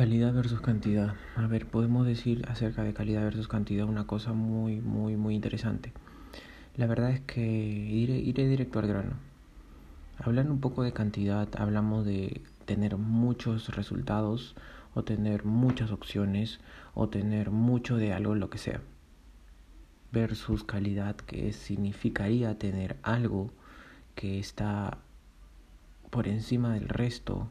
Calidad versus cantidad. A ver, podemos decir acerca de calidad versus cantidad una cosa muy, muy, muy interesante. La verdad es que iré, iré directo al grano. Hablando un poco de cantidad, hablamos de tener muchos resultados o tener muchas opciones o tener mucho de algo, lo que sea. Versus calidad, que significaría tener algo que está por encima del resto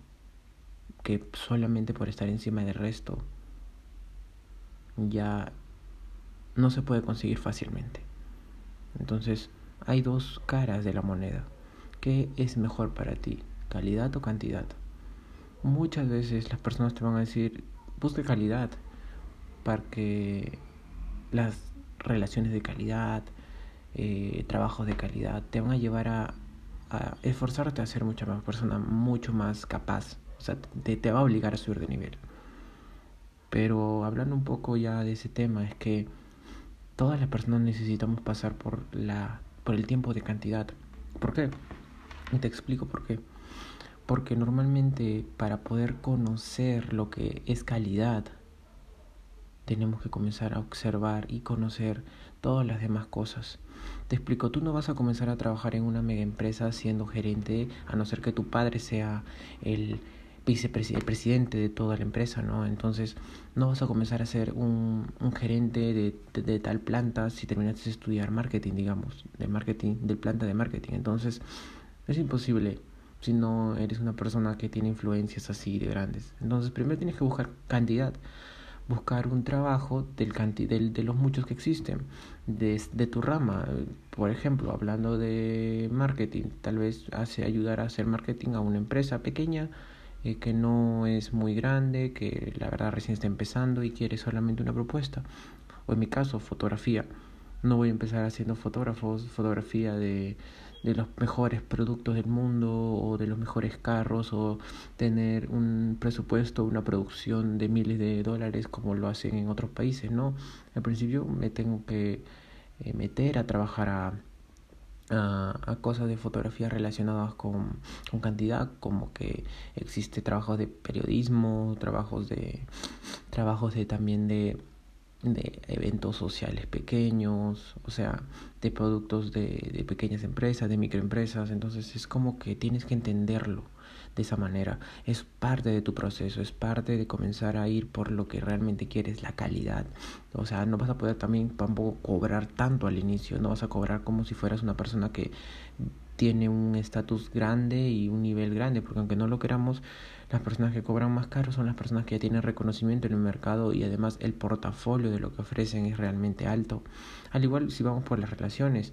que solamente por estar encima del resto ya no se puede conseguir fácilmente. Entonces, hay dos caras de la moneda. ¿Qué es mejor para ti? ¿Calidad o cantidad? Muchas veces las personas te van a decir, busque calidad, para que las relaciones de calidad, eh, trabajos de calidad, te van a llevar a, a esforzarte a ser mucha más persona, mucho más capaz o sea, te, te va a obligar a subir de nivel. Pero hablando un poco ya de ese tema, es que todas las personas necesitamos pasar por, la, por el tiempo de cantidad. ¿Por qué? Te explico por qué. Porque normalmente para poder conocer lo que es calidad, tenemos que comenzar a observar y conocer todas las demás cosas. Te explico, tú no vas a comenzar a trabajar en una mega empresa siendo gerente, a no ser que tu padre sea el vicepresidente de toda la empresa, ¿no? Entonces no vas a comenzar a ser un, un gerente de, de, tal planta si terminaste de estudiar marketing, digamos, de marketing, de planta de marketing. Entonces es imposible si no eres una persona que tiene influencias así de grandes. Entonces primero tienes que buscar cantidad, buscar un trabajo del, del de los muchos que existen, de, de tu rama. Por ejemplo, hablando de marketing, tal vez hace ayudar a hacer marketing a una empresa pequeña eh, que no es muy grande, que la verdad recién está empezando y quiere solamente una propuesta. O en mi caso, fotografía. No voy a empezar haciendo fotógrafos, fotografía de, de los mejores productos del mundo o de los mejores carros o tener un presupuesto, una producción de miles de dólares como lo hacen en otros países, ¿no? Al principio me tengo que eh, meter a trabajar a a, cosas de fotografía relacionadas con, con, cantidad, como que existe trabajos de periodismo, trabajos de trabajos de también de, de eventos sociales pequeños, o sea, de productos de, de pequeñas empresas, de microempresas, entonces es como que tienes que entenderlo esa manera. Es parte de tu proceso, es parte de comenzar a ir por lo que realmente quieres, la calidad. O sea, no vas a poder también tampoco cobrar tanto al inicio, no vas a cobrar como si fueras una persona que tiene un estatus grande y un nivel grande, porque aunque no lo queramos, las personas que cobran más caro son las personas que ya tienen reconocimiento en el mercado y además el portafolio de lo que ofrecen es realmente alto. Al igual si vamos por las relaciones,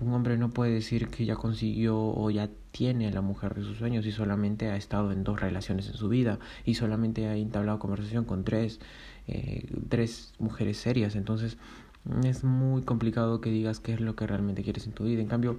un hombre no puede decir que ya consiguió o ya tiene a la mujer de sus sueños y solamente ha estado en dos relaciones en su vida y solamente ha entablado conversación con tres, eh, tres mujeres serias. Entonces es muy complicado que digas qué es lo que realmente quieres en tu vida. En cambio,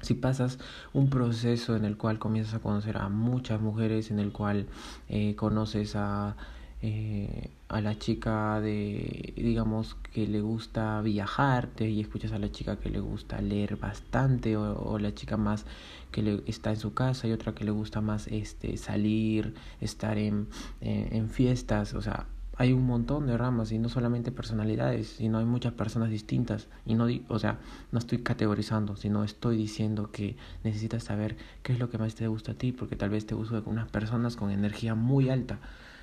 si pasas un proceso en el cual comienzas a conocer a muchas mujeres, en el cual eh, conoces a eh, a la chica de, digamos, que le gusta viajar, y escuchas a la chica que le gusta leer bastante, o, la chica más que le está en su casa, y otra que le gusta más este salir, estar en, en, fiestas, o sea, hay un montón de ramas y no solamente personalidades, sino hay muchas personas distintas. Y no, o sea, no estoy categorizando, sino estoy diciendo que necesitas saber qué es lo que más te gusta a ti, porque tal vez te gustan unas personas con energía muy alta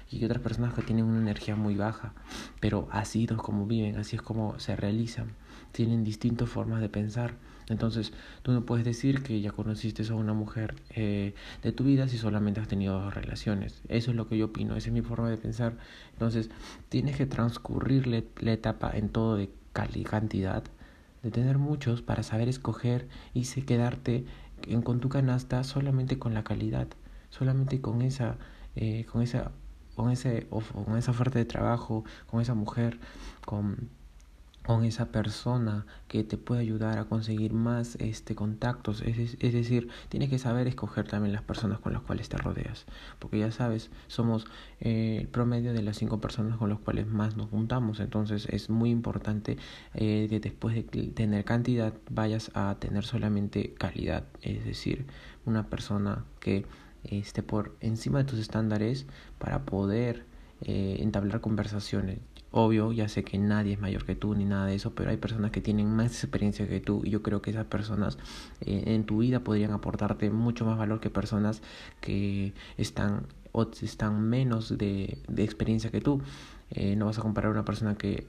y otras personas que tienen una energía muy baja, pero así es como viven, así es como se realizan, tienen distintas formas de pensar. Entonces, tú no puedes decir que ya conociste a una mujer eh, de tu vida si solamente has tenido dos relaciones. Eso es lo que yo opino, esa es mi forma de pensar. Entonces, tienes que transcurrir la etapa en todo de cantidad, de tener muchos para saber escoger y se quedarte en, con tu canasta solamente con la calidad, solamente con esa, eh, con esa con, ese, con esa oferta de trabajo, con esa mujer, con, con esa persona que te puede ayudar a conseguir más este contactos. Es, es decir tienes que saber escoger también las personas con las cuales te rodeas. Porque ya sabes somos eh, el promedio de las cinco personas con las cuales más nos juntamos. Entonces es muy importante eh, que después de tener cantidad vayas a tener solamente calidad. Es decir una persona que esté por encima de tus estándares para poder eh, entablar conversaciones. Obvio, ya sé que nadie es mayor que tú ni nada de eso, pero hay personas que tienen más experiencia que tú y yo creo que esas personas eh, en tu vida podrían aportarte mucho más valor que personas que están o están menos de, de experiencia que tú. Eh, no vas a comparar a una persona que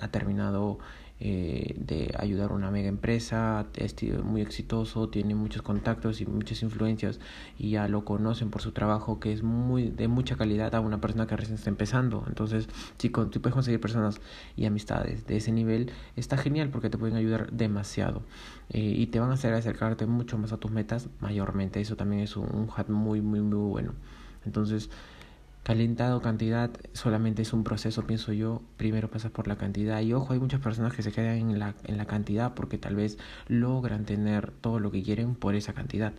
ha terminado eh, de ayudar a una mega empresa, es muy exitoso, tiene muchos contactos y muchas influencias y ya lo conocen por su trabajo que es muy de mucha calidad a una persona que recién está empezando. Entonces, si, tú puedes conseguir personas y amistades de ese nivel, está genial porque te pueden ayudar demasiado eh, y te van a hacer acercarte mucho más a tus metas mayormente. Eso también es un, un hat muy, muy, muy bueno. Entonces, Calentado, cantidad, solamente es un proceso, pienso yo. Primero pasas por la cantidad. Y ojo, hay muchas personas que se quedan en la, en la cantidad porque tal vez logran tener todo lo que quieren por esa cantidad.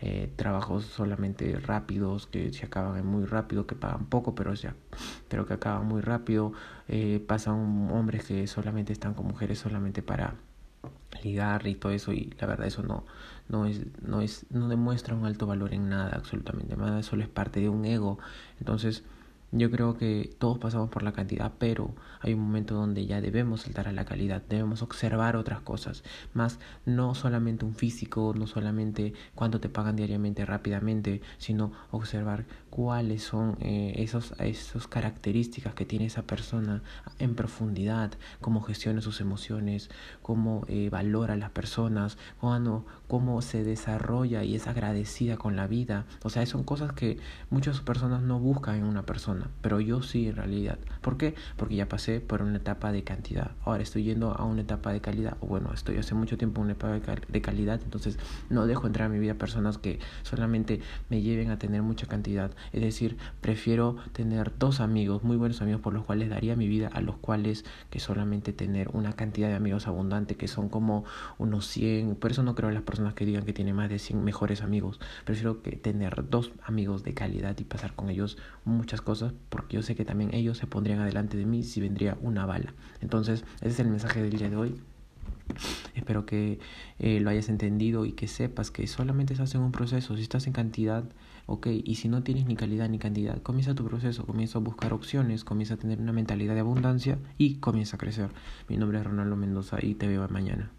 Eh, trabajos solamente rápidos, que se acaban muy rápido, que pagan poco, pero, ya, pero que acaban muy rápido. Eh, pasan hombres que solamente están con mujeres solamente para ligar y todo eso y la verdad eso no no es no es no demuestra un alto valor en nada absolutamente nada solo es parte de un ego. Entonces yo creo que todos pasamos por la cantidad, pero hay un momento donde ya debemos saltar a la calidad, debemos observar otras cosas, más no solamente un físico, no solamente cuánto te pagan diariamente rápidamente, sino observar cuáles son eh, esos, esos características que tiene esa persona en profundidad, cómo gestiona sus emociones, cómo eh, valora a las personas, cuando, cómo se desarrolla y es agradecida con la vida. O sea, son cosas que muchas personas no buscan en una persona, pero yo sí en realidad. ¿Por qué? Porque ya pasé por una etapa de cantidad. Ahora estoy yendo a una etapa de calidad. O bueno, estoy hace mucho tiempo en una etapa de calidad, entonces no dejo entrar a mi vida personas que solamente me lleven a tener mucha cantidad. Es decir, prefiero tener dos amigos, muy buenos amigos por los cuales daría mi vida a los cuales que solamente tener una cantidad de amigos abundante que son como unos 100. Por eso no creo en las personas que digan que tienen más de 100 mejores amigos. Prefiero que tener dos amigos de calidad y pasar con ellos muchas porque yo sé que también ellos se pondrían adelante de mí si vendría una bala. Entonces, ese es el mensaje del día de hoy. Espero que eh, lo hayas entendido y que sepas que solamente estás en un proceso. Si estás en cantidad, ok. Y si no tienes ni calidad ni cantidad, comienza tu proceso, comienza a buscar opciones, comienza a tener una mentalidad de abundancia y comienza a crecer. Mi nombre es Ronaldo Mendoza y te veo mañana.